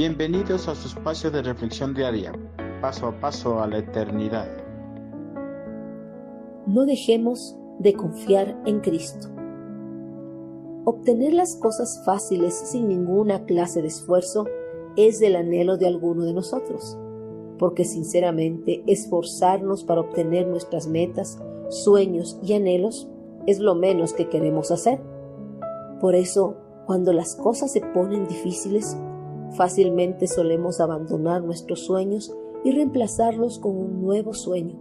Bienvenidos a su espacio de reflexión diaria, paso a paso a la eternidad. No dejemos de confiar en Cristo. Obtener las cosas fáciles sin ninguna clase de esfuerzo es el anhelo de alguno de nosotros, porque sinceramente esforzarnos para obtener nuestras metas, sueños y anhelos es lo menos que queremos hacer. Por eso, cuando las cosas se ponen difíciles, fácilmente solemos abandonar nuestros sueños y reemplazarlos con un nuevo sueño,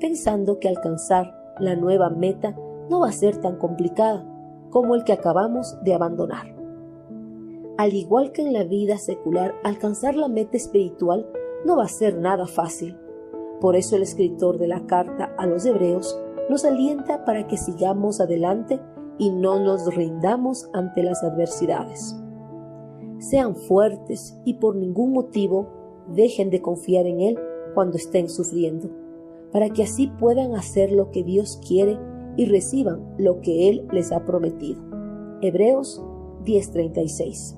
pensando que alcanzar la nueva meta no va a ser tan complicada como el que acabamos de abandonar. Al igual que en la vida secular, alcanzar la meta espiritual no va a ser nada fácil. Por eso el escritor de la carta a los hebreos nos alienta para que sigamos adelante y no nos rindamos ante las adversidades. Sean fuertes y por ningún motivo dejen de confiar en Él cuando estén sufriendo, para que así puedan hacer lo que Dios quiere y reciban lo que Él les ha prometido. Hebreos 10:36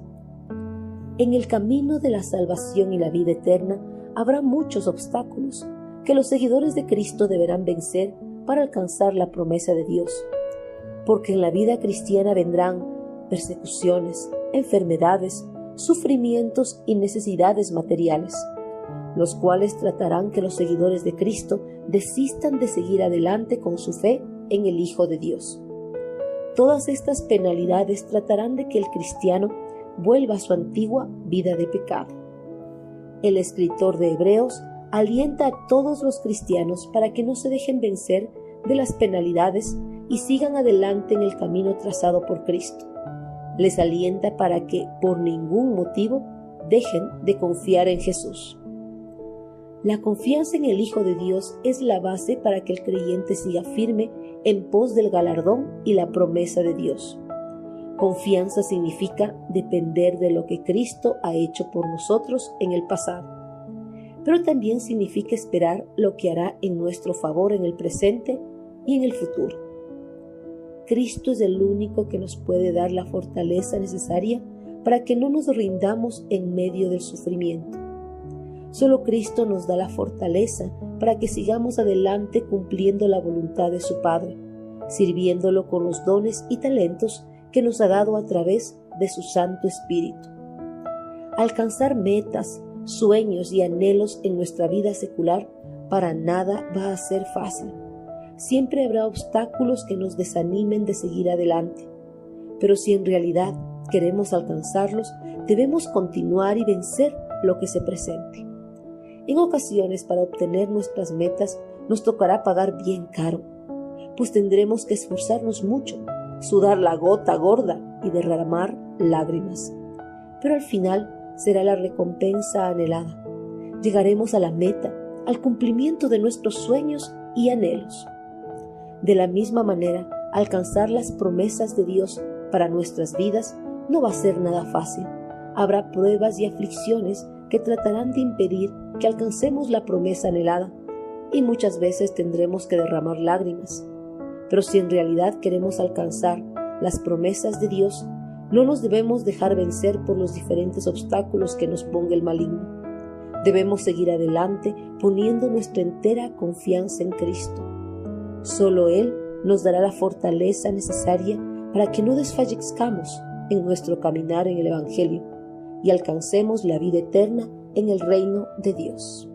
En el camino de la salvación y la vida eterna habrá muchos obstáculos que los seguidores de Cristo deberán vencer para alcanzar la promesa de Dios porque en la vida cristiana vendrán persecuciones, enfermedades, sufrimientos y necesidades materiales, los cuales tratarán que los seguidores de Cristo desistan de seguir adelante con su fe en el Hijo de Dios. Todas estas penalidades tratarán de que el cristiano vuelva a su antigua vida de pecado. El escritor de Hebreos alienta a todos los cristianos para que no se dejen vencer de las penalidades y sigan adelante en el camino trazado por Cristo. Les alienta para que, por ningún motivo, dejen de confiar en Jesús. La confianza en el Hijo de Dios es la base para que el creyente siga firme en pos del galardón y la promesa de Dios. Confianza significa depender de lo que Cristo ha hecho por nosotros en el pasado, pero también significa esperar lo que hará en nuestro favor en el presente y en el futuro. Cristo es el único que nos puede dar la fortaleza necesaria para que no nos rindamos en medio del sufrimiento. Solo Cristo nos da la fortaleza para que sigamos adelante cumpliendo la voluntad de su Padre, sirviéndolo con los dones y talentos que nos ha dado a través de su Santo Espíritu. Alcanzar metas, sueños y anhelos en nuestra vida secular para nada va a ser fácil siempre habrá obstáculos que nos desanimen de seguir adelante. Pero si en realidad queremos alcanzarlos, debemos continuar y vencer lo que se presente. En ocasiones, para obtener nuestras metas, nos tocará pagar bien caro, pues tendremos que esforzarnos mucho, sudar la gota gorda y derramar lágrimas. Pero al final será la recompensa anhelada. Llegaremos a la meta, al cumplimiento de nuestros sueños y anhelos. De la misma manera, alcanzar las promesas de Dios para nuestras vidas no va a ser nada fácil. Habrá pruebas y aflicciones que tratarán de impedir que alcancemos la promesa anhelada y muchas veces tendremos que derramar lágrimas. Pero si en realidad queremos alcanzar las promesas de Dios, no nos debemos dejar vencer por los diferentes obstáculos que nos ponga el maligno. Debemos seguir adelante poniendo nuestra entera confianza en Cristo Solo Él nos dará la fortaleza necesaria para que no desfallezcamos en nuestro caminar en el Evangelio y alcancemos la vida eterna en el reino de Dios.